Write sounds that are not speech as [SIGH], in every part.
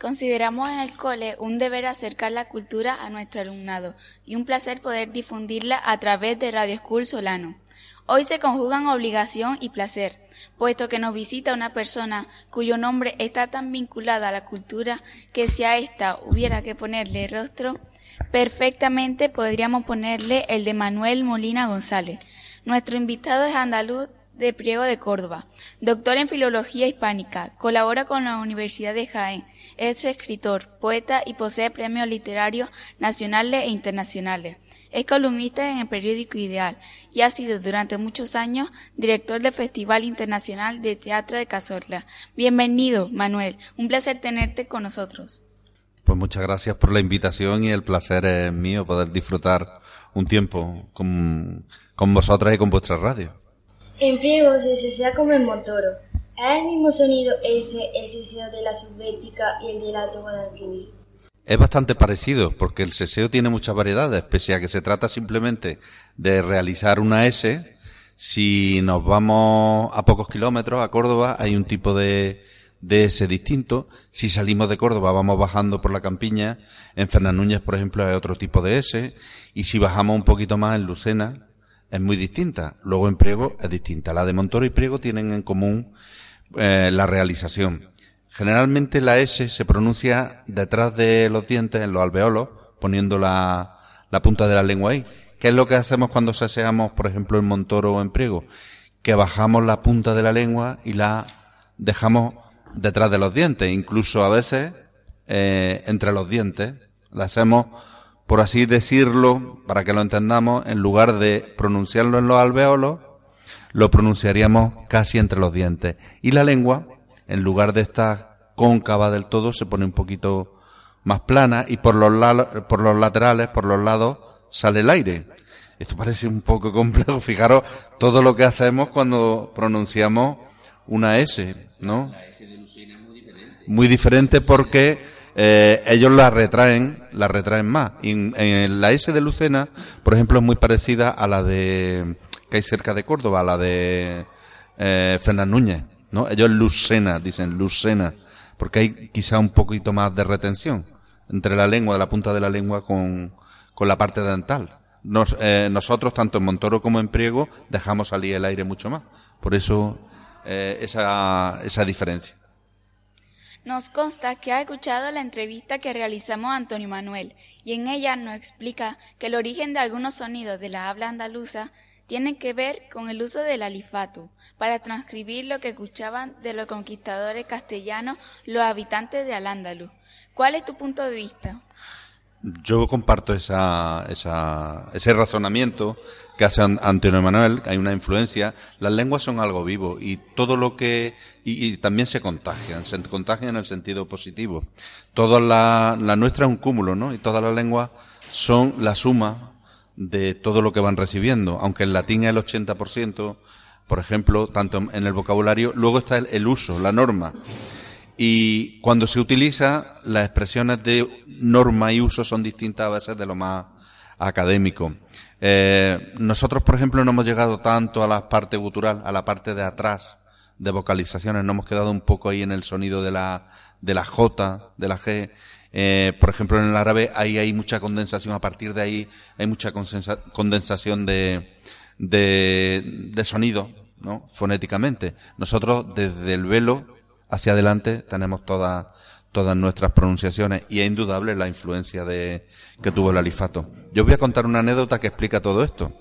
Consideramos en el cole un deber acercar la cultura a nuestro alumnado y un placer poder difundirla a través de Radio School Solano. Hoy se conjugan obligación y placer, puesto que nos visita una persona cuyo nombre está tan vinculado a la cultura que si a esta hubiera que ponerle rostro, perfectamente podríamos ponerle el de Manuel Molina González. Nuestro invitado es andaluz de Priego de Córdoba, doctor en Filología Hispánica, colabora con la Universidad de Jaén, es escritor, poeta y posee premios literarios nacionales e internacionales. Es columnista en el periódico Ideal y ha sido durante muchos años director del Festival Internacional de Teatro de Cazorla. Bienvenido, Manuel. Un placer tenerte con nosotros. Pues muchas gracias por la invitación y el placer es mío poder disfrutar un tiempo con, con vosotras y con vuestra radio. En Priego se como en Montoro. ¿Es el mismo sonido ese el seseo de la subbética y el del alto Guadalquivir? Es bastante parecido porque el seseo tiene muchas variedades, pese a que se trata simplemente de realizar una S. Si nos vamos a pocos kilómetros a Córdoba hay un tipo de, de S distinto. Si salimos de Córdoba vamos bajando por la campiña. En Fernanúñez, por ejemplo, hay otro tipo de S. Y si bajamos un poquito más en Lucena, es muy distinta. Luego en Priego es distinta. La de Montoro y Priego tienen en común eh, la realización. Generalmente la S se pronuncia detrás de los dientes, en los alveolos, poniendo la, la punta de la lengua ahí. ¿Qué es lo que hacemos cuando saseamos, por ejemplo, en Montoro o en Priego? Que bajamos la punta de la lengua y la dejamos detrás de los dientes, incluso a veces eh, entre los dientes. La hacemos, por así decirlo, para que lo entendamos, en lugar de pronunciarlo en los alveolos, lo pronunciaríamos casi entre los dientes. Y la lengua, en lugar de estar cóncava del todo, se pone un poquito más plana y por los, la- por los laterales, por los lados, sale el aire. Esto parece un poco complejo. [LAUGHS] Fijaros todo lo que hacemos cuando pronunciamos una S, ¿no? Muy diferente porque eh, ellos la retraen, la retraen más. En, en la S de Lucena, por ejemplo, es muy parecida a la de que hay cerca de Córdoba, a la de eh, Fernández Núñez, ¿no? Ellos Lucena, dicen Lucena, porque hay quizá un poquito más de retención entre la lengua, de la punta de la lengua con, con la parte dental. Nos- eh, nosotros, tanto en Montoro como en Priego, dejamos salir el aire mucho más. Por eso, eh, esa, esa diferencia. Nos consta que ha escuchado la entrevista que realizamos a Antonio Manuel y en ella nos explica que el origen de algunos sonidos de la habla andaluza tiene que ver con el uso del alifato para transcribir lo que escuchaban de los conquistadores castellanos los habitantes de Al-Ándalus. ¿Cuál es tu punto de vista? Yo comparto ese razonamiento que hace An- Antonio Manuel, hay una influencia. Las lenguas son algo vivo y todo lo que, y, también se contagian, se contagian en el sentido positivo. Toda la, la nuestra es un cúmulo, ¿no? Y todas las lenguas son la suma de todo lo que van recibiendo, aunque en latín es el 80%, por ejemplo, tanto en- en el vocabulario, luego está el, el uso, la norma. Y cuando se utiliza, las expresiones de norma y uso son distintas a veces de lo más académico. Eh, nosotros, por ejemplo, no hemos llegado tanto a la parte gutural, a la parte de atrás de vocalizaciones, no hemos quedado un poco ahí en el sonido de la, de la J, de la G. Eh, por ejemplo, en el árabe ahí hay mucha condensación, a partir de ahí hay mucha condensación de, de, de sonido, ¿no? Fonéticamente. Nosotros, desde el velo hacia adelante, tenemos toda, todas nuestras pronunciaciones y es indudable la influencia de, que tuvo el alifato. Yo voy a contar una anécdota que explica todo esto.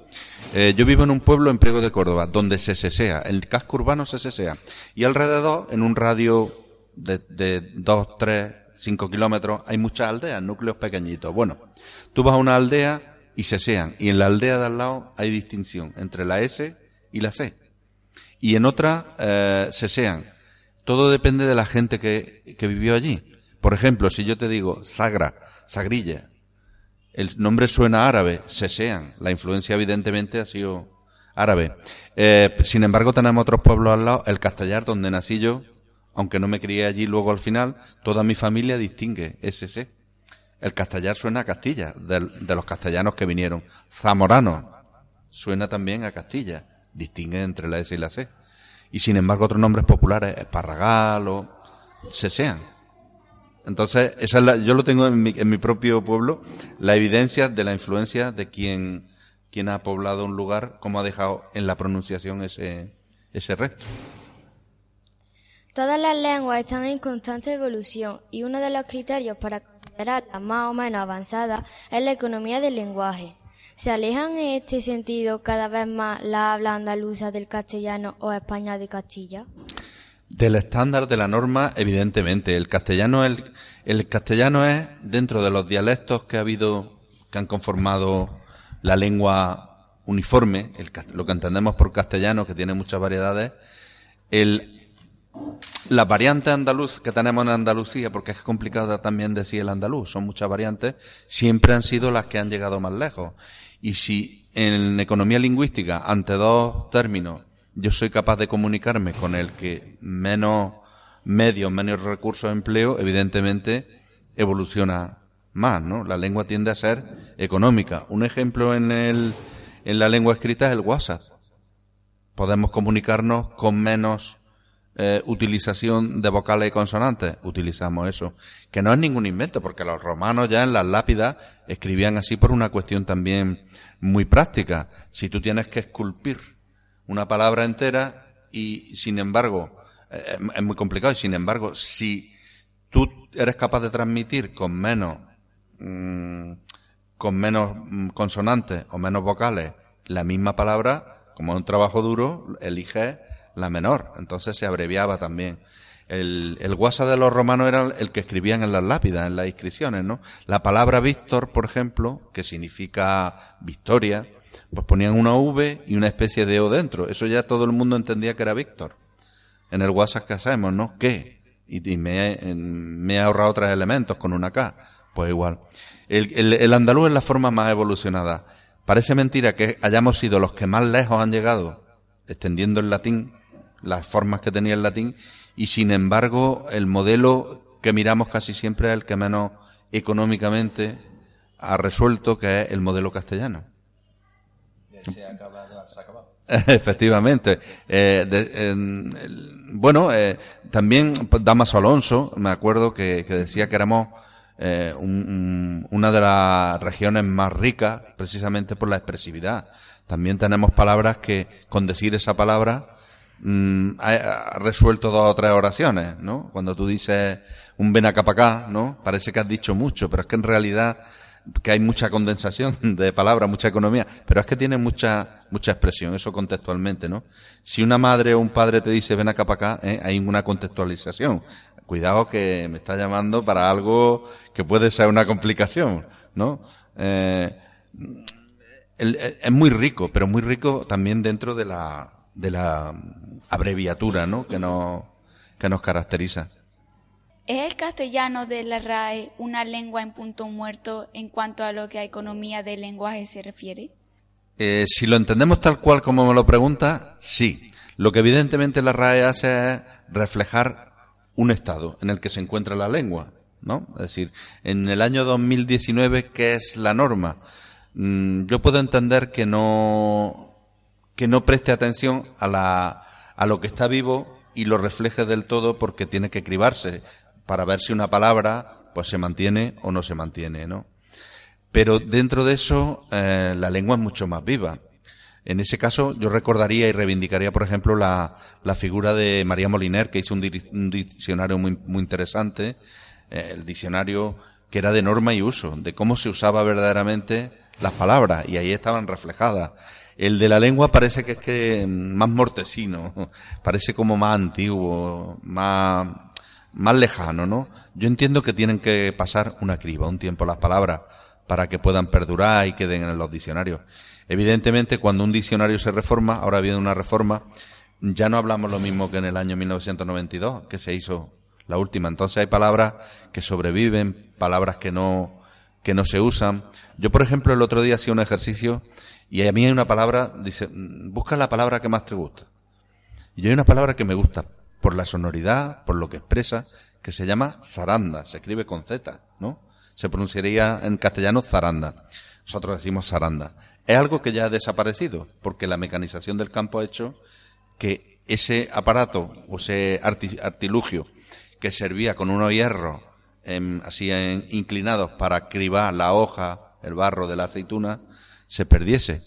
Eh, yo vivo en un pueblo en Priego de Córdoba, donde se sesea, el casco urbano se sesea, y alrededor, en un radio de, de 2, 3, 5 kilómetros, hay muchas aldeas, núcleos pequeñitos. Bueno, tú vas a una aldea y sesean, y en la aldea de al lado hay distinción entre la S y la C. Y en otra eh, sesean. Todo depende de la gente que, que vivió allí. Por ejemplo, si yo te digo Sagra, Sagrilla, el nombre suena árabe, sesean. La influencia evidentemente ha sido árabe. Eh, sin embargo, tenemos otros pueblos al lado, el Castellar, donde nací yo, aunque no me crié allí luego al final, toda mi familia distingue ese El Castellar suena a Castilla, de, de los castellanos que vinieron. Zamorano suena también a Castilla, distingue entre la S y la C. Y sin embargo, otros nombres populares, Esparragal o sesean. Entonces, esa es la, yo lo tengo en mi, en mi propio pueblo, la evidencia de la influencia de quien, quien ha poblado un lugar, como ha dejado en la pronunciación ese, ese resto. Todas las lenguas están en constante evolución y uno de los criterios para considerarlas más o menos avanzadas es la economía del lenguaje. ¿Se alejan en este sentido cada vez más la habla andaluza del castellano o España de Castilla? Del estándar de la norma, evidentemente. El castellano, el, el castellano es, dentro de los dialectos que ha habido, que han conformado la lengua uniforme, lo que entendemos por castellano, que tiene muchas variedades, el, las variantes andaluz que tenemos en Andalucía, porque es complicado también decir el andaluz, son muchas variantes, siempre han sido las que han llegado más lejos. Y si en economía lingüística, ante dos términos, yo soy capaz de comunicarme con el que menos medios, menos recursos empleo, evidentemente evoluciona más, ¿no? La lengua tiende a ser económica. Un ejemplo en el, en la lengua escrita es el WhatsApp. Podemos comunicarnos con menos eh, utilización de vocales y consonantes. Utilizamos eso. Que no es ningún invento, porque los romanos ya en las lápidas escribían así por una cuestión también muy práctica. Si tú tienes que esculpir una palabra entera y, sin embargo, eh, es muy complicado y, sin embargo, si tú eres capaz de transmitir con menos, mm, con menos mm, consonantes o menos vocales la misma palabra, como un trabajo duro, elige la menor. Entonces se abreviaba también. El, el WhatsApp de los romanos era el que escribían en las lápidas, en las inscripciones, ¿no? La palabra Víctor, por ejemplo, que significa victoria, pues ponían una V y una especie de O dentro. Eso ya todo el mundo entendía que era Víctor. En el WhatsApp que hacemos, ¿no? ¿Qué? Y, me, me he ahorrado tres elementos con una K. Pues igual. El, el, andaluz es la forma más evolucionada. Parece mentira que hayamos sido los que más lejos han llegado extendiendo el latín, las formas que tenía el latín, y sin embargo el modelo que miramos casi siempre es el que menos económicamente ha resuelto, que es el modelo castellano. [LAUGHS] Efectivamente. Eh, bueno, eh, también Damaso Alonso, me acuerdo que, decía que éramos eh, una de las regiones más ricas precisamente por la expresividad. También tenemos palabras que con decir esa palabra mm, ha, resuelto dos o tres oraciones, ¿no? Cuando tú dices un ven acá para acá, ¿no? Parece que has dicho mucho, pero es que en realidad que hay mucha condensación [LAUGHS] de palabras, mucha economía, pero es que tiene mucha, mucha expresión, eso contextualmente, ¿no? Si una madre o un padre te dice ven acá para acá, ¿eh? hay una contextualización. Cuidado que me está llamando para algo que puede ser una complicación, ¿no? Eh, es muy rico, pero muy rico también dentro de la, de la abreviatura, ¿no? Que nos, que nos caracteriza. ¿Es el castellano de la RAE una lengua en punto muerto en cuanto a lo que a economía del lenguaje se refiere? Eh, si lo entendemos tal cual como me lo pregunta, sí. Lo que evidentemente la RAE hace es reflejar un estado en el que se encuentra la lengua, ¿no? Es decir, en el año 2019, ¿qué es la norma? Mm, yo puedo entender que no, que no preste atención a la, a lo que está vivo y lo refleje del todo porque tiene que cribarse para ver si una palabra pues se mantiene o no se mantiene, ¿no? Pero dentro de eso eh, la lengua es mucho más viva. En ese caso yo recordaría y reivindicaría, por ejemplo, la, la figura de María Moliner, que hizo un, diccionario muy, muy interesante eh, el diccionario que era de norma y uso, de cómo se usaba verdaderamente las palabras, y ahí estaban reflejadas. El de la lengua parece que es que más mortecino, [LAUGHS] parece como más antiguo, más, más lejano, ¿no? Yo entiendo que tienen que pasar una criba, un tiempo las palabras, para que puedan perdurar y queden en los diccionarios. Evidentemente, cuando un diccionario se reforma, ahora viene una reforma, ya no hablamos lo mismo que en el año 1992, que se hizo la última. Entonces hay palabras que sobreviven, palabras que no, que no se usan. Yo, por ejemplo, el otro día hacía un ejercicio y a mí hay una palabra, dice, busca la palabra que más te gusta. Y hay una palabra que me gusta por la sonoridad, por lo que expresa, que se llama zaranda, se escribe con Z, ¿no? Se pronunciaría en castellano zaranda. Nosotros decimos zaranda. Es algo que ya ha desaparecido, porque la mecanización del campo ha hecho que ese aparato o ese artilugio que servía con unos hierros así inclinados para cribar la hoja, el barro de la aceituna, se perdiese.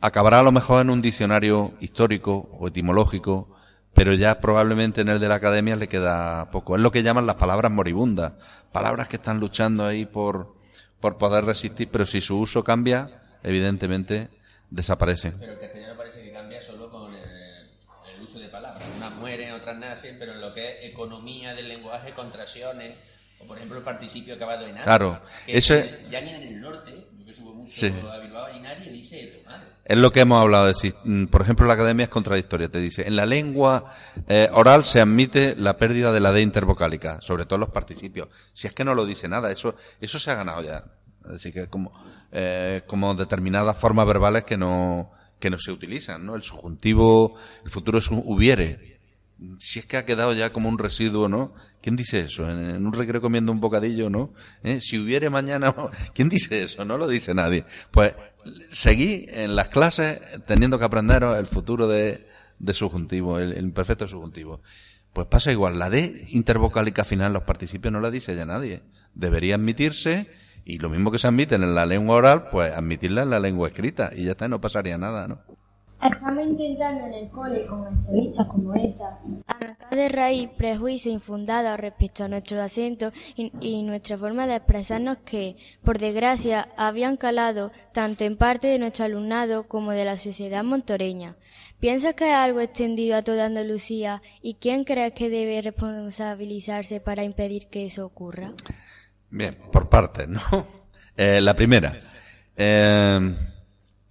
Acabará a lo mejor en un diccionario histórico o etimológico, pero ya probablemente en el de la academia le queda poco. Es lo que llaman las palabras moribundas, palabras que están luchando ahí por, poder resistir, pero si su uso cambia, evidentemente desaparecen. Pero el castellano parece que cambia solo con el, uso de palabras. Unas mueren, otras nacen, pero en lo que es economía del lenguaje, contracciones, o por ejemplo el participio acabado en Claro, eso Ya ni en el norte, yo que subo mucho a Bilbao, y nadie dice Es lo que hemos hablado de decir. Mm, por ejemplo, la academia es contradictoria. Te dice, en la lengua eh, oral se admite la pérdida de la D intervocálica, sobre todo los participios. Si es que no lo dice nada, eso, eso se ha ganado ya. Así que como, eh, como determinadas formas verbales que no, que no se utilizan, ¿no? El subjuntivo, el futuro es un hubiere. Si es que ha quedado ya como un residuo, ¿no? ¿Quién dice eso? En, un recreo comiendo un bocadillo, ¿no? ¿Eh? Si hubiere mañana, [LAUGHS] ¿quién dice eso? No lo dice nadie. Pues seguí en las clases teniendo que aprender el futuro de, de subjuntivo, el, el imperfecto subjuntivo. Pues pasa igual, la D intervocálica final, los participios no la dice ya nadie. Debería admitirse y lo mismo que se admiten en la lengua oral, pues admitirla en la lengua escrita y ya está, no pasaría nada, ¿no? Estamos intentando en el cole, con entrevistas como esta, arrancar de raíz prejuicios infundados respecto a nuestro acento y, y, nuestra forma de expresarnos que, por desgracia, habían calado tanto en parte de nuestro alumnado como de la sociedad montoreña. ¿Piensas que es algo extendido a toda Andalucía y quién crees que debe responsabilizarse para impedir que eso ocurra? Bien, por partes, ¿no? [LAUGHS] Eh, la primera. Eh,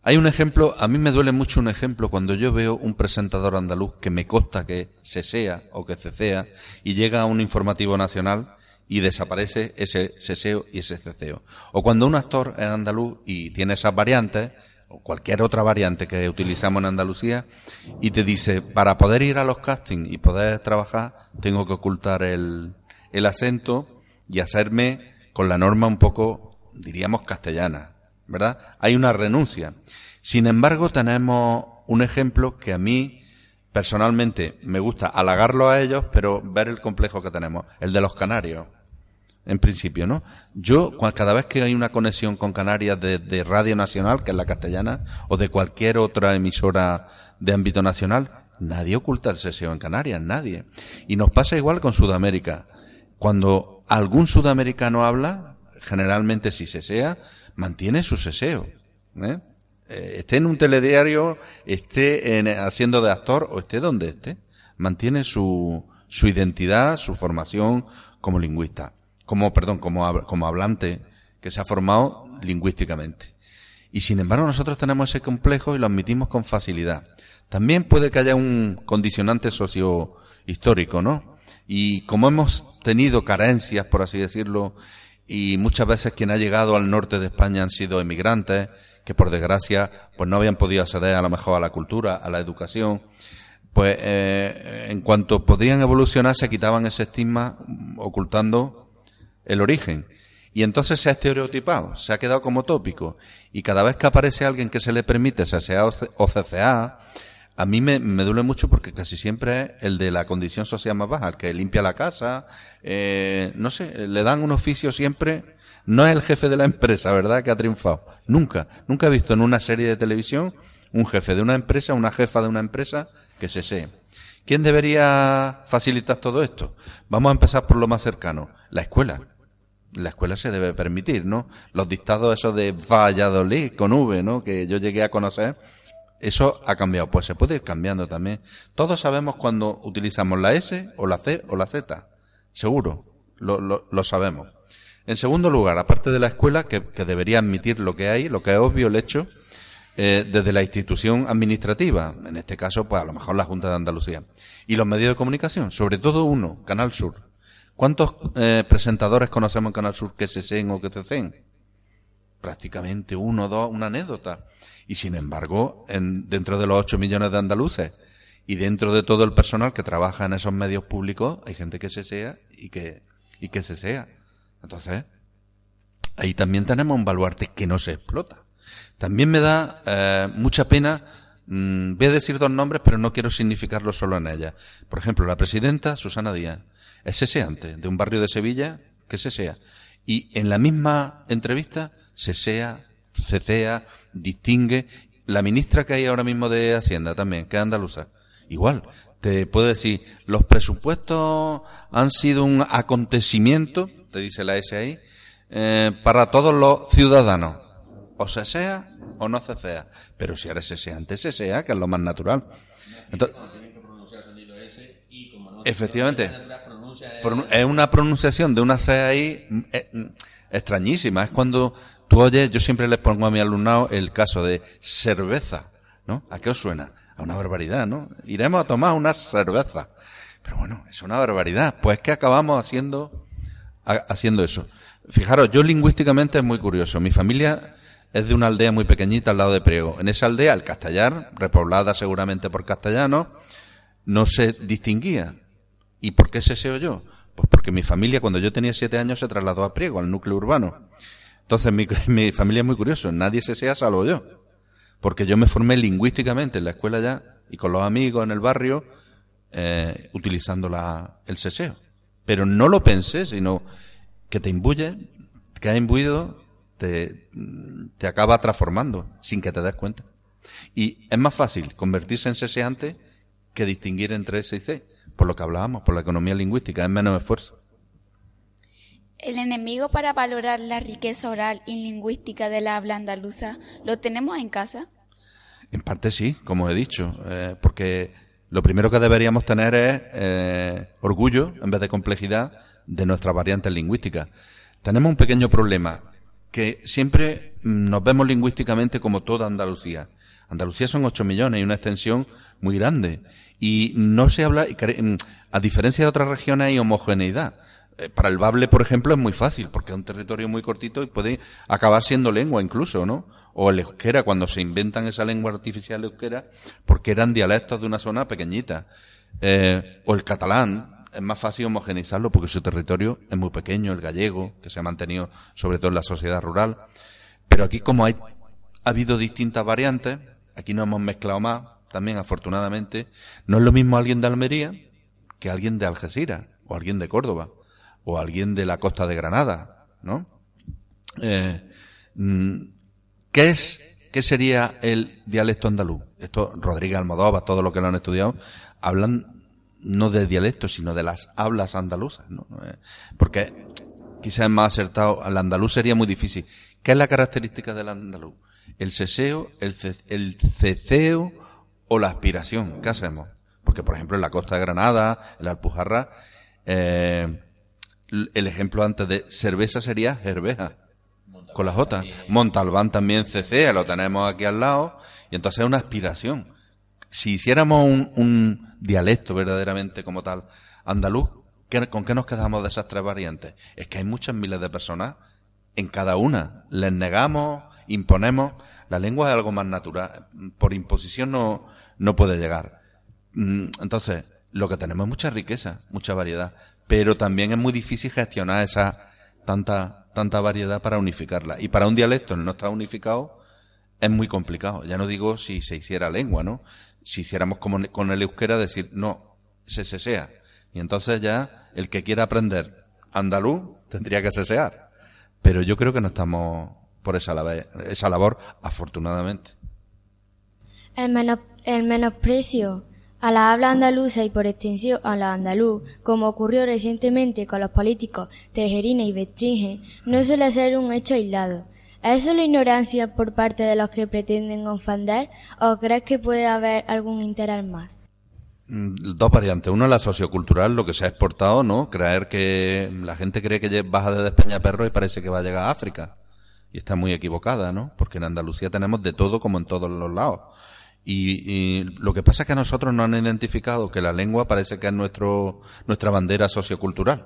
hay un ejemplo, a mí me duele mucho un ejemplo cuando yo veo un presentador andaluz que me consta que se sea o que cecea y llega a un informativo nacional y desaparece ese seseo y ese ceceo. O cuando un actor es andaluz y tiene esas variantes, o cualquier otra variante que utilizamos en Andalucía, y te dice, para poder ir a los castings y poder trabajar, tengo que ocultar el, el acento y hacerme con la norma un poco, diríamos, castellana, ¿verdad? Hay una renuncia. Sin embargo, tenemos un ejemplo que a mí personalmente me gusta halagarlo a ellos, pero ver el complejo que tenemos, el de los canarios. En principio, ¿no? Yo, cada vez que hay una conexión con Canarias de, de Radio Nacional, que es la castellana, o de cualquier otra emisora de ámbito nacional, nadie oculta el seseo en Canarias, nadie. Y nos pasa igual con Sudamérica. Cuando algún sudamericano habla, generalmente si se sea, mantiene su seseo. ¿eh? Eh, esté en un telediario, esté en, haciendo de actor o esté donde esté, mantiene su, su identidad, su formación como lingüista, como, perdón, como, como hablante que se ha formado lingüísticamente. Y sin embargo nosotros tenemos ese complejo y lo admitimos con facilidad. También puede que haya un condicionante socio-histórico, ¿no? Y como hemos tenido carencias, por así decirlo, y muchas veces quien ha llegado al norte de España han sido emigrantes, que por desgracia pues no habían podido acceder a lo mejor a la cultura, a la educación, pues eh, en cuanto podrían evolucionar se quitaban ese estigma ocultando el origen. Y entonces se ha estereotipado, se ha quedado como tópico. Y cada vez que aparece alguien que se le permite sea o CCA, a mí me, me, duele mucho porque casi siempre es el de la condición social más baja, el que limpia la casa, eh, no sé, le dan un oficio siempre, no es el jefe de la empresa, ¿verdad?, que ha triunfado. Nunca, nunca he visto en una serie de televisión un jefe de una empresa, una jefa de una empresa que se sé. ¿Quién debería facilitar todo esto? Vamos a empezar por lo más cercano. la escuela. La escuela se debe permitir, ¿no? Los dictados esos de Valladolid con V, ¿no? Que yo llegué a conocer, eso ha cambiado. Pues se puede ir cambiando también. Todos sabemos cuando utilizamos la S o la C o la Z. Seguro. Lo, lo, lo sabemos. En segundo lugar, aparte de la escuela, que, que debería admitir lo que hay, lo que es obvio el hecho, eh, desde la institución administrativa, en este caso, pues a lo mejor la Junta de Andalucía, y los medios de comunicación, sobre todo uno, Canal Sur. ¿Cuántos eh, presentadores conocemos en Canal Sur que se sean o que se cen? Prácticamente uno, dos, una anécdota. Y sin embargo, en, dentro de los ocho millones de andaluces y dentro de todo el personal que trabaja en esos medios públicos, hay gente que se sea y que, y que se sea. Entonces, ahí también tenemos un baluarte que no se explota. También me da eh, mucha pena, mmm, voy a decir dos nombres, pero no quiero significarlo solo en ella. Por ejemplo, la presidenta Susana Díaz es seseante, de un barrio de Sevilla que sesea. Y en la misma entrevista sesea, cecea, distingue. La ministra que hay ahora mismo de Hacienda también, que es andaluza. Igual, te puedo decir, los presupuestos han sido un acontecimiento, te dice la SAI, eh, para todos los ciudadanos. O se sea o no se sea. Pero si eres seseante, se sea, que es lo más natural. Entonces, efectivamente, es una pronunciación de una C ahí eh, extrañísima. Es cuando tú oyes, yo siempre les pongo a mi alumnado el caso de cerveza, ¿no? ¿A qué os suena? A una barbaridad, ¿no? Iremos a tomar una cerveza. Pero bueno, es una barbaridad. Pues que acabamos haciendo, haciendo eso. Fijaros, yo lingüísticamente es muy curioso. Mi familia es de una aldea muy pequeñita al lado de Priego. En esa aldea, el castellar, repoblada seguramente por castellanos, no se distinguía. ¿Y por qué se se yo? Pues porque mi familia, cuando yo tenía siete años, se trasladó a Priego, al núcleo urbano. Entonces, mi, [LAUGHS] mi familia es muy curioso. Nadie se sea salvo yo. Porque yo me formé lingüísticamente en la escuela ya y con los amigos en el barrio, eh, utilizando la, el seseo. Pero no lo pensé, sino que te imbuye, que ha imbuido, te, te acaba transformando sin que te des cuenta. Y es más fácil convertirse en seseante que distinguir entre S y C, por lo que hablábamos, por la economía lingüística, es menos esfuerzo. El enemigo para valorar la riqueza oral y lingüística de la habla andaluza, ¿lo tenemos en casa? En parte sí, como he dicho, eh, porque lo primero que deberíamos tener es eh, orgullo, en vez de complejidad, de nuestras variantes lingüísticas. Tenemos un pequeño problema, que siempre nos vemos lingüísticamente como toda Andalucía. Andalucía son 8 millones y una extensión muy grande. Y no se habla, a diferencia de otras regiones, hay homogeneidad. Eh, para el Bable, por ejemplo, es muy fácil, porque es un territorio muy cortito y puede acabar siendo lengua incluso, ¿no? O el euskera, cuando se inventan esa lengua artificial euskera, porque eran dialectos de una zona pequeñita. Eh, o el catalán, es más fácil homogeneizarlo porque su territorio es muy pequeño, el gallego, que se ha mantenido sobre todo en la sociedad rural. Pero aquí, como hay, ha habido distintas variantes, aquí no hemos mezclado más, también afortunadamente, no es lo mismo alguien de Almería que alguien de Algeciras, o alguien de Córdoba, o alguien de la costa de Granada, ¿no? Eh, ¿Qué es, qué sería el dialecto andaluz? Esto, Rodríguez Almodóvar, todo lo que lo han estudiado, hablan no de dialectos, sino de las hablas andaluzas, ¿no? Eh, porque quizás es más acertado, al andaluz sería muy difícil. ¿Qué es la característica del andaluz? El ceseo, el, el ceceo o la aspiración. ¿Qué hacemos? Porque, por ejemplo, en la costa de Granada, en la Alpujarra, eh, el ejemplo antes de cerveza sería cerveja, con la J. Montalbán también cecea, lo tenemos aquí al lado, y entonces es una aspiración. Si hiciéramos un, un dialecto verdaderamente como tal andaluz, ¿con qué nos quedamos de esas tres variantes? Es que hay muchas miles de personas en cada una. Les negamos, imponemos. La lengua es algo más natural. Por imposición no, no puede llegar. Mm, entonces, lo que tenemos es mucha riqueza, mucha variedad. Pero también es muy difícil gestionar esa tanta, tanta variedad para unificarla. Y para un dialecto no está unificado, es muy complicado. Ya no digo si se hiciera lengua, ¿no? Si hiciéramos como con el euskera, decir, no, se sesea. Y entonces ya el que quiera aprender andaluz tendría que sesear. Pero yo creo que no estamos por esa, esa labor, afortunadamente. El, menos, el menosprecio A la habla andaluza y por extensión a la andaluz, como ocurrió recientemente con los políticos Tejerina y Bestringe, no suele ser un hecho aislado. ¿Es solo ignorancia por parte de los que pretenden ofender o crees que puede haber algún interés más? Mm, Dos variantes. Uno es la sociocultural, lo que se ha exportado, ¿no? Creer que la gente cree que baja de España perro y parece que va a llegar a África. Y está muy equivocada, ¿no? Porque en Andalucía tenemos de todo como en todos los lados. Y, y lo que pasa es que a nosotros nos han identificado que la lengua parece que es nuestro, nuestra bandera sociocultural.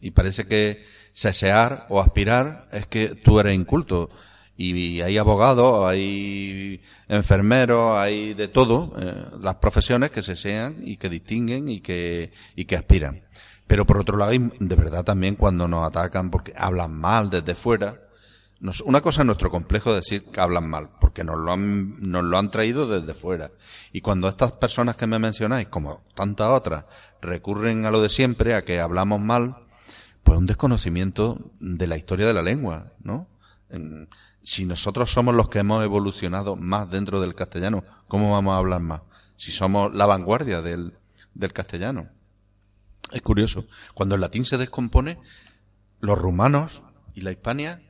Y parece que sesear o aspirar es que tú eres inculto. Y hay abogados, hay enfermeros, hay de todo, eh, las profesiones que sesean y que distinguen y que, y que aspiran. Pero por otro lado, de verdad también cuando nos atacan porque hablan mal desde fuera, nos- una cosa es nuestro complejo de decir que hablan mal, porque nos lo han, nos lo han traído desde fuera. Y cuando estas personas que me mencionáis, como tantas otras, recurren a lo de siempre, a que hablamos mal, pues un desconocimiento de la historia de la lengua, ¿no? En- si nosotros somos los que hemos evolucionado más dentro del castellano, ¿cómo vamos a hablar más? Si somos la vanguardia del, del castellano. Es curioso. Cuando el latín se descompone, los rumanos y la Hispania,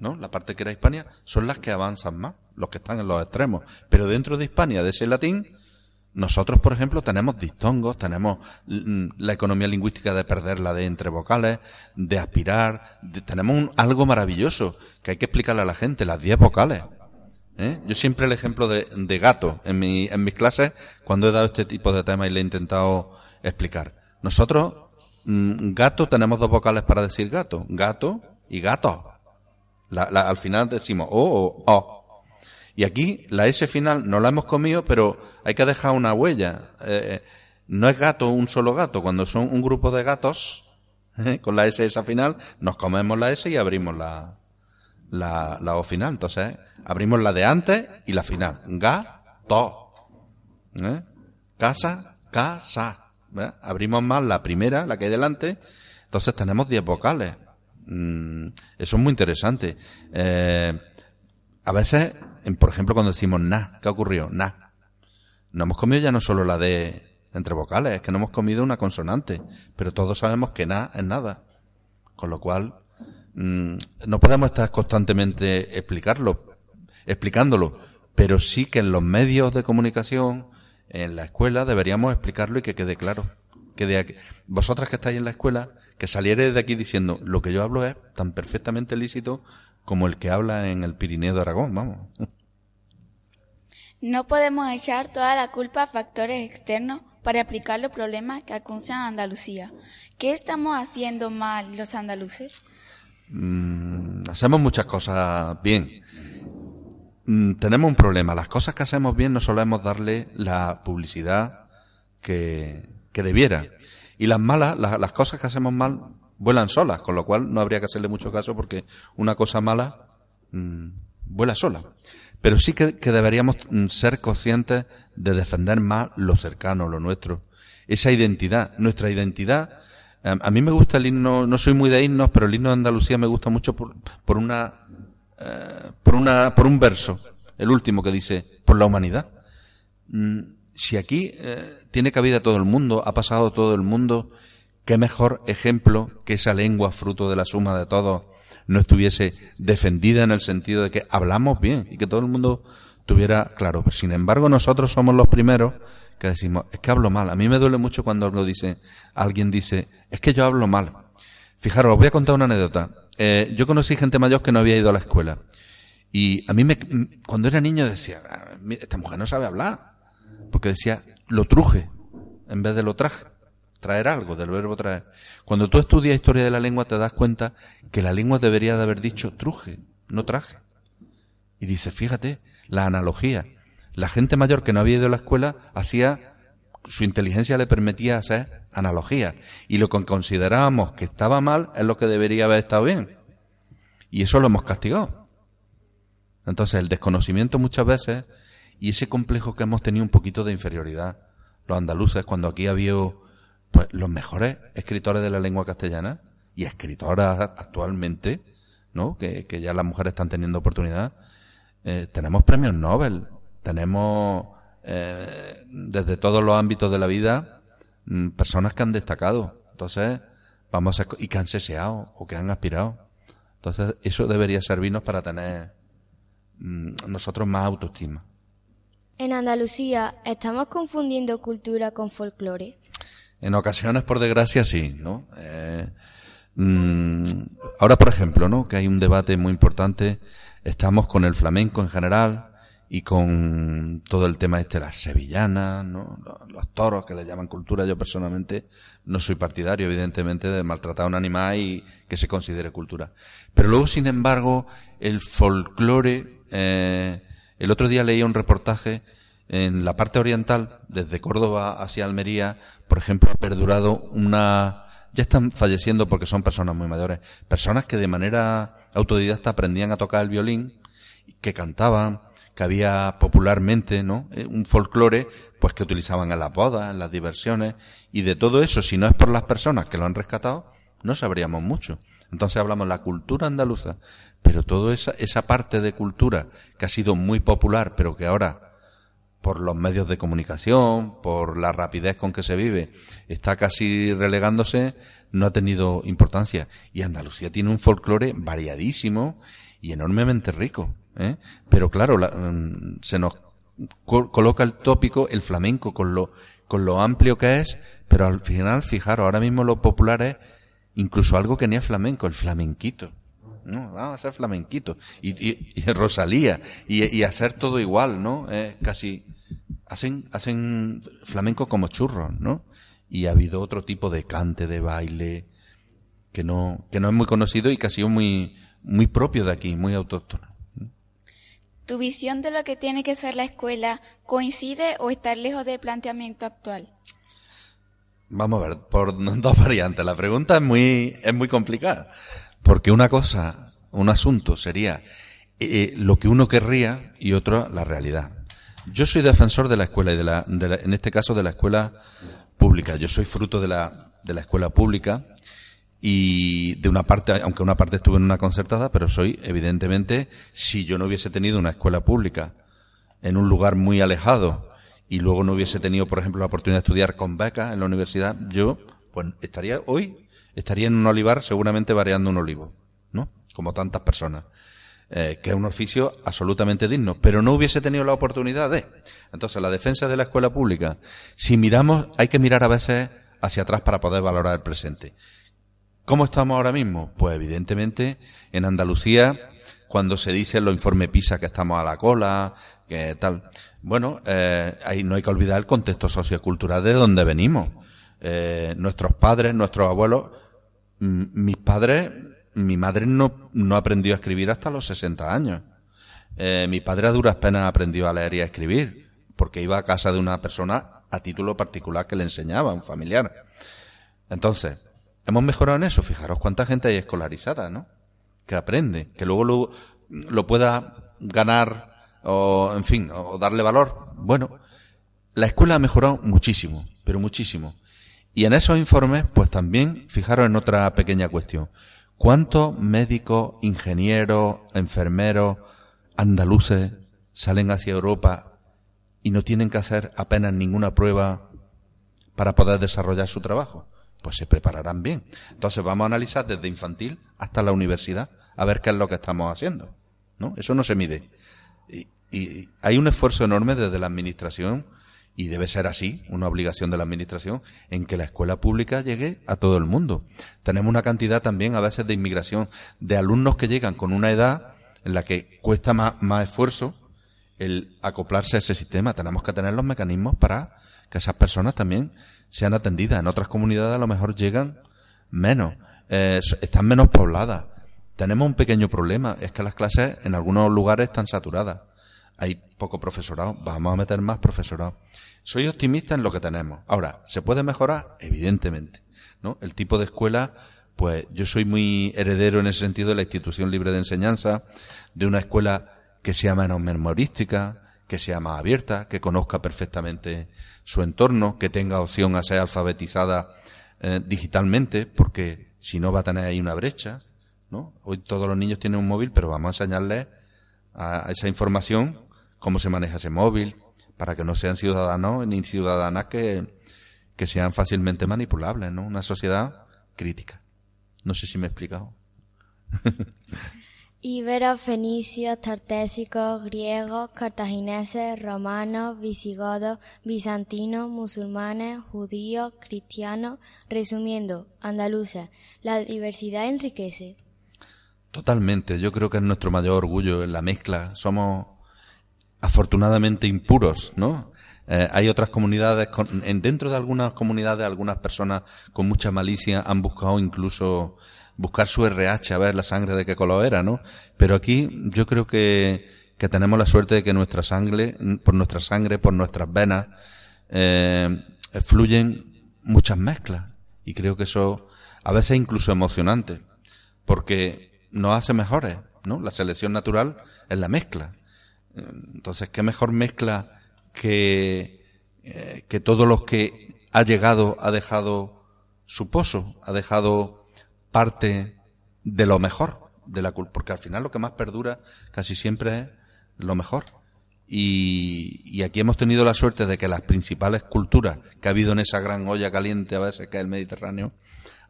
¿no? La parte que era Hispania, son las que avanzan más, los que están en los extremos. Pero dentro de Hispania, de ese latín, nosotros, por ejemplo, tenemos distongos, tenemos mm, la economía lingüística de perder la de entre vocales, de aspirar, tenemos un- algo maravilloso que hay que explicarle a la gente, las 10 vocales. ¿eh? Yo siempre el ejemplo de, de gato en, mi, en mis clases, cuando he dado este tipo de temas y le he intentado explicar. Nosotros, mm, gato, tenemos dos vocales para decir gato, gato y gato. La- al final decimos o o o. Y aquí la S final no la hemos comido, pero hay que dejar una huella. Eh, no es gato un solo gato. Cuando son un grupo de gatos, [LAUGHS] eh, con la S esa final, nos comemos la S y abrimos la, la, O final. Entonces, abrimos la de antes y la final. Ga, to. ¿Eh? Casa, casa. Abrimos más la primera, la que hay delante. Entonces tenemos 10 vocales. Mm, eso es muy interesante. Eh, a veces, por ejemplo, cuando decimos na, ¿qué ocurrió? Na. No hemos comido ya no solo la de entre vocales, es que no hemos comido una consonante, pero todos sabemos que na es nada. Con lo cual, mm, no podemos estar constantemente explicarlo, explicándolo, pero sí que en los medios de comunicación, en la escuela, deberíamos explicarlo y que quede claro. Que de aquí- vosotras que estáis en la escuela, que salierais de aquí diciendo lo que yo hablo es tan perfectamente lícito como el que habla en el Pirineo de Aragón, vamos. No podemos echar toda la culpa a factores externos para aplicar los problemas que acusan a Andalucía. ¿Qué estamos haciendo mal los andaluces? Mm, hacemos muchas cosas bien. Mm, tenemos un problema. Las cosas que hacemos bien no solemos darle la publicidad que, que debiera. Y las malas, las, las cosas que hacemos mal, vuelan solas, con lo cual no habría que hacerle mucho caso porque una cosa mala mm, vuela sola. Pero sí que, que deberíamos mm, ser conscientes de defender más lo cercano, lo nuestro. Esa identidad, nuestra identidad. eh, A mí me gusta el himno, no soy muy de himnos, pero el himno de Andalucía me gusta mucho por, por una, eh, por una, por un verso, el último que dice, por la humanidad. Mm, si aquí eh, tiene cabida todo el mundo, ha pasado todo el mundo, qué mejor ejemplo que esa lengua fruto de la suma de todos no estuviese defendida en el sentido de que hablamos bien y que todo el mundo tuviera claro. Pero, sin embargo, nosotros somos los primeros que decimos, es que hablo mal. A mí me duele mucho cuando algo dice, alguien dice, es que yo hablo mal. Fijaros, os voy a contar una anécdota. Eh, yo conocí gente mayor que no había ido a la escuela. Y a mí, me, cuando era niño, decía, "Ah, esta mujer no sabe hablar. Porque decía, lo truje, en vez de lo traje. Traer algo, del verbo traer. Cuando tú estudias historia de la lengua, te das cuenta que la lengua debería de haber dicho truje, no traje. Y dice, fíjate, la analogía. La gente mayor que no había ido a la escuela hacía, su inteligencia le permitía hacer analogía. Y lo que considerábamos que estaba mal es lo que debería haber estado bien. Y eso lo hemos castigado. Entonces, el desconocimiento muchas veces y ese complejo que hemos tenido un poquito de inferioridad, los andaluces, cuando aquí había pues, los mejores escritores de la lengua castellana y escritoras actualmente, ¿no? Que, que ya las mujeres están teniendo oportunidad. Eh, tenemos premios Nobel, tenemos eh, desde todos los ámbitos de la vida, mm, personas que han destacado. Entonces, vamos a, y que han seseado o que han aspirado. Entonces, eso debería servirnos para tener mm, nosotros más autoestima. En Andalucía, ¿estamos confundiendo cultura con folclore? En ocasiones, por desgracia, sí, ¿no? Eh, mm, ahora, por ejemplo, ¿no? Que hay un debate muy importante. Estamos con el flamenco en general y con todo el tema este las sevillanas, ¿no? Los, toros que le llaman cultura. Yo personalmente no soy partidario, evidentemente, de maltratar a un animal y que se considere cultura. Pero luego, sin embargo, el folclore, eh, el otro día leía un reportaje en la parte oriental, desde Córdoba hacia Almería, por ejemplo, ha perdurado una, ya están falleciendo porque son personas muy mayores, personas que de manera autodidacta aprendían a tocar el violín, que cantaban, que había popularmente, ¿no? Eh, un folclore, pues que utilizaban en las bodas, en las diversiones, y de todo eso, si no es por las personas que lo han rescatado, no sabríamos mucho. Entonces hablamos de la cultura andaluza, pero toda esa, esa parte de cultura que ha sido muy popular, pero que ahora por los medios de comunicación, por la rapidez con que se vive, está casi relegándose, no ha tenido importancia. Y Andalucía tiene un folclore variadísimo y enormemente rico. ¿eh? Pero claro, mm, se nos coloca el tópico el flamenco con lo, con lo amplio que es, pero al final, fijaros, ahora mismo lo popular es incluso algo que ni es flamenco, el flamenquito. No, vamos a hacer flamenquito. Y, y, [LAUGHS] Rosalía. Y, y, hacer todo igual, ¿no? Eh, casi hacen, hacen flamenco como churros, ¿no? Y ha habido otro tipo de cante, de baile, que no, que no es muy conocido y que ha sido muy, muy propio de aquí, muy autóctono. ¿Tu visión de lo que tiene que ser la escuela coincide o está lejos del planteamiento actual? Vamos a ver, por [LAUGHS] dos variantes. La pregunta es muy, es muy complicada. Porque una cosa, un asunto sería eh, lo que uno querría y otro la realidad. Yo soy defensor de la escuela y de la, en este caso de la escuela pública. Yo soy fruto de la, de la escuela pública y de una parte, aunque una parte estuve en una concertada, pero soy evidentemente, si yo no hubiese tenido una escuela pública en un lugar muy alejado y luego no hubiese tenido, por ejemplo, la oportunidad de estudiar con becas en la universidad, yo, pues estaría hoy, estaría en un olivar seguramente variando un olivo, ¿no? Como tantas personas. Eh, que es un oficio absolutamente digno, pero no hubiese tenido la oportunidad de. Entonces, la defensa de la escuela pública, si miramos, hay que mirar a veces hacia atrás para poder valorar el presente. ¿Cómo estamos ahora mismo? Pues evidentemente en Andalucía, cuando se dice en los informes PISA que estamos a la cola, que tal, bueno, eh, ahí no hay que olvidar el contexto sociocultural de donde venimos. Eh, nuestros padres, nuestros abuelos, mis padres mi madre no, no aprendió a escribir hasta los 60 años. Eh, mi padre a duras penas aprendió a leer y a escribir, porque iba a casa de una persona a título particular que le enseñaba, un familiar. Entonces, hemos mejorado en eso. Fijaros cuánta gente hay escolarizada, ¿no? Que aprende, que luego lo, lo pueda ganar o, en fin, o darle valor. Bueno, la escuela ha mejorado muchísimo, pero muchísimo. Y en esos informes, pues también, fijaros en otra pequeña cuestión. ¿Cuántos médicos, ingenieros, enfermeros, andaluces salen hacia Europa y no tienen que hacer apenas ninguna prueba para poder desarrollar su trabajo? Pues se prepararán bien. Entonces vamos a analizar desde infantil hasta la universidad a ver qué es lo que estamos haciendo. ¿no? Eso no se mide. Y, y hay un esfuerzo enorme desde la administración y debe ser así, una obligación de la Administración, en que la escuela pública llegue a todo el mundo. Tenemos una cantidad también a veces de inmigración de alumnos que llegan con una edad en la que cuesta más, más esfuerzo el acoplarse a ese sistema. Tenemos que tener los mecanismos para que esas personas también sean atendidas. En otras comunidades a lo mejor llegan menos, eh, están menos pobladas. Tenemos un pequeño problema, es que las clases en algunos lugares están saturadas hay poco profesorado, vamos a meter más profesorado. Soy optimista en lo que tenemos. Ahora, ¿se puede mejorar? Evidentemente. ¿no? El tipo de escuela, pues yo soy muy heredero en ese sentido de la institución libre de enseñanza, de una escuela que sea menos memorística, que sea más abierta, que conozca perfectamente su entorno, que tenga opción a ser alfabetizada eh, digitalmente, porque si no va a tener ahí una brecha. ¿no? Hoy todos los niños tienen un móvil, pero vamos a enseñarles a esa información cómo se maneja ese móvil, para que no sean ciudadanos ni ciudadanas que, que sean fácilmente manipulables, ¿no? Una sociedad crítica. No sé si me he explicado. [LAUGHS] Iberos, fenicios, tartésicos, griegos, cartagineses, romanos, visigodos, bizantinos, musulmanes, judíos, cristianos, resumiendo, andaluces. La diversidad enriquece. Totalmente, yo creo que es nuestro mayor orgullo en la mezcla. Somos afortunadamente impuros, ¿no? Eh, hay otras comunidades, con, en, dentro de algunas comunidades, algunas personas con mucha malicia han buscado incluso buscar su RH a ver la sangre de qué color era, ¿no? Pero aquí yo creo que, que tenemos la suerte de que nuestra sangre, por nuestra sangre, por nuestras venas, eh, fluyen muchas mezclas. Y creo que eso a veces incluso emocionante, porque nos hace mejores, ¿no? La selección natural es la mezcla. Entonces, ¿qué mejor mezcla que, eh, que todos los que ha llegado, ha dejado su pozo, ha dejado parte de lo mejor de la cultura, porque al final lo que más perdura casi siempre es lo mejor. Y, y, aquí hemos tenido la suerte de que las principales culturas que ha habido en esa gran olla caliente a veces que es el Mediterráneo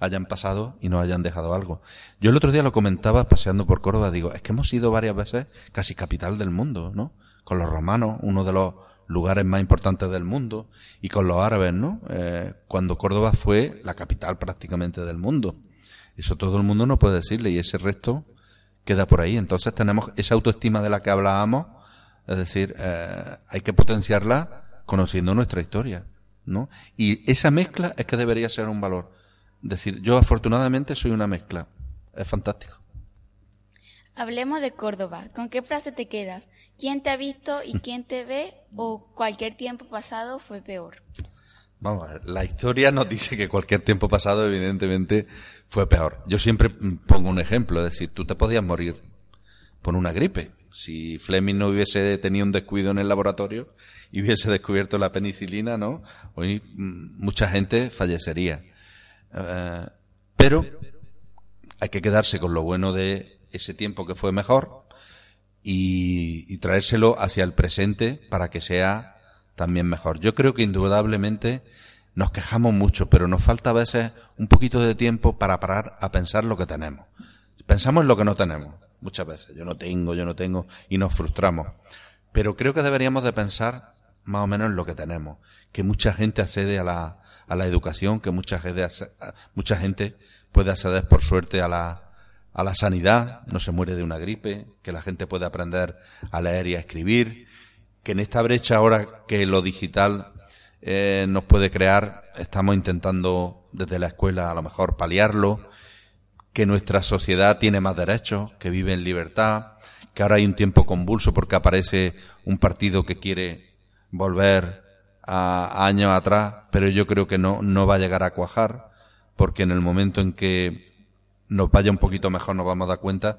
hayan pasado y nos hayan dejado algo. Yo el otro día lo comentaba paseando por Córdoba, digo, es que hemos ido varias veces casi capital del mundo, ¿no? Con los romanos, uno de los lugares más importantes del mundo, y con los árabes, ¿no? Eh, cuando Córdoba fue la capital prácticamente del mundo. Eso todo el mundo no puede decirle y ese resto queda por ahí. Entonces tenemos esa autoestima de la que hablábamos, es decir, eh, hay que potenciarla conociendo nuestra historia, ¿no? Y esa mezcla es que debería ser un valor. Decir, yo afortunadamente soy una mezcla. Es fantástico. Hablemos de Córdoba. ¿Con qué frase te quedas? ¿Quién te ha visto y quién te ve o cualquier tiempo pasado fue peor? Vamos la historia nos dice que cualquier tiempo pasado, evidentemente, fue peor. Yo siempre pongo un ejemplo, es decir, tú te podías morir por una gripe. Si Fleming no hubiese tenido un descuido en el laboratorio y hubiese descubierto la penicilina, ¿no? Hoy mm, mucha gente fallecería. Eh, pero hay que quedarse con lo bueno de ese tiempo que fue mejor y, y traérselo hacia el presente para que sea también mejor. Yo creo que indudablemente nos quejamos mucho, pero nos falta a veces un poquito de tiempo para parar a pensar lo que tenemos. Pensamos en lo que no tenemos, muchas veces. Yo no tengo, yo no tengo, y nos frustramos. Pero creo que deberíamos de pensar más o menos en lo que tenemos. Que mucha gente accede a la, a la educación, que mucha gente, mucha gente puede acceder por suerte a la, a la sanidad, no se muere de una gripe, que la gente puede aprender a leer y a escribir, que en esta brecha ahora que lo digital eh, nos puede crear, estamos intentando desde la escuela a lo mejor paliarlo, que nuestra sociedad tiene más derechos, que vive en libertad, que ahora hay un tiempo convulso porque aparece un partido que quiere volver a, años atrás, pero yo creo que no, no va a llegar a cuajar, porque en el momento en que nos vaya un poquito mejor nos vamos a dar cuenta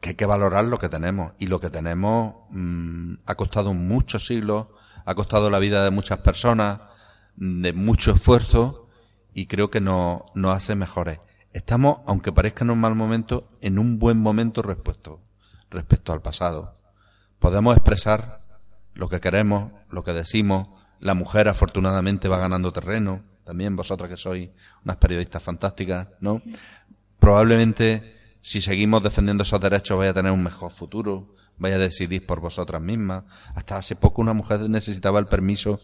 que hay que valorar lo que tenemos. Y lo que tenemos mm, ha costado muchos siglos, ha costado la vida de muchas personas, de mucho esfuerzo, y creo que nos, nos hace mejores. Estamos, aunque parezca en un mal momento, en un buen momento respecto, respecto al pasado. Podemos expresar lo que queremos, lo que decimos. La mujer afortunadamente va ganando terreno. También vosotras que sois unas periodistas fantásticas, ¿no? Probablemente si seguimos defendiendo esos derechos vaya a tener un mejor futuro, vaya a decidir por vosotras mismas. Hasta hace poco una mujer necesitaba el permiso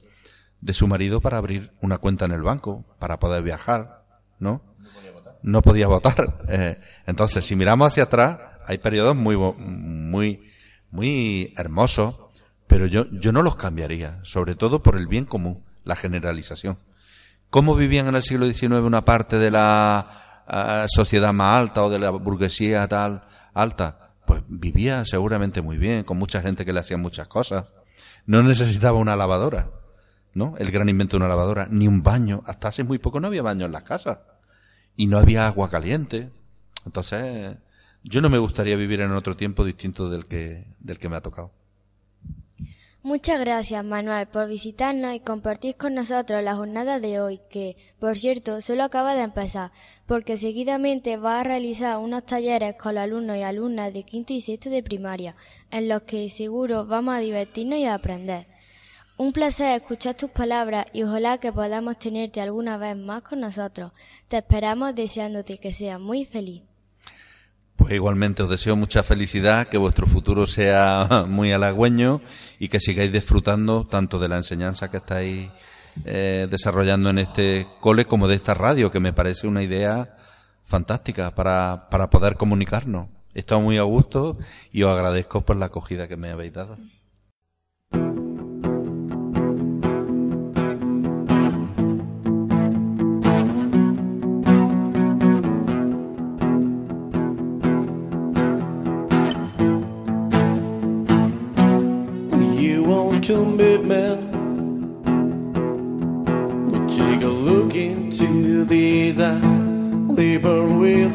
de su marido para abrir una cuenta en el banco, para poder viajar, ¿no? No podía votar. [LAUGHS] Eh, entonces, si miramos hacia atrás, hay periodos muy, muy, muy hermosos, pero yo, yo no los cambiaría, sobre todo por el bien común, la generalización. ¿Cómo vivían en el siglo XIX una parte de la sociedad más alta o de la burguesía tal alta, pues vivía seguramente muy bien, con mucha gente que le hacía muchas cosas. No necesitaba una lavadora, ¿no? El gran invento de una lavadora, ni un baño. Hasta hace muy poco no había baño en las casas. Y no había agua caliente. Entonces, yo no me gustaría vivir en otro tiempo distinto del que, del que me ha tocado. Muchas gracias, Manuel, por visitarnos y compartir con nosotros la jornada de hoy, que, por cierto, solo acaba de empezar, porque seguidamente va a realizar unos talleres con los alumnos y alumnas de quinto y sexto de primaria, en los que seguro vamos a divertirnos y a aprender. Un placer escuchar tus palabras y ojalá que podamos tenerte alguna vez más con nosotros. Te esperamos deseándote que seas muy feliz. Pues igualmente os deseo mucha felicidad, que vuestro futuro sea [LAUGHS] muy halagüeño y que sigáis disfrutando tanto de la enseñanza que estáis eh, desarrollando en este cole como de esta radio, que me parece una idea fantástica para, para poder comunicarnos. He estado muy a gusto y os agradezco por la acogida que me habéis dado.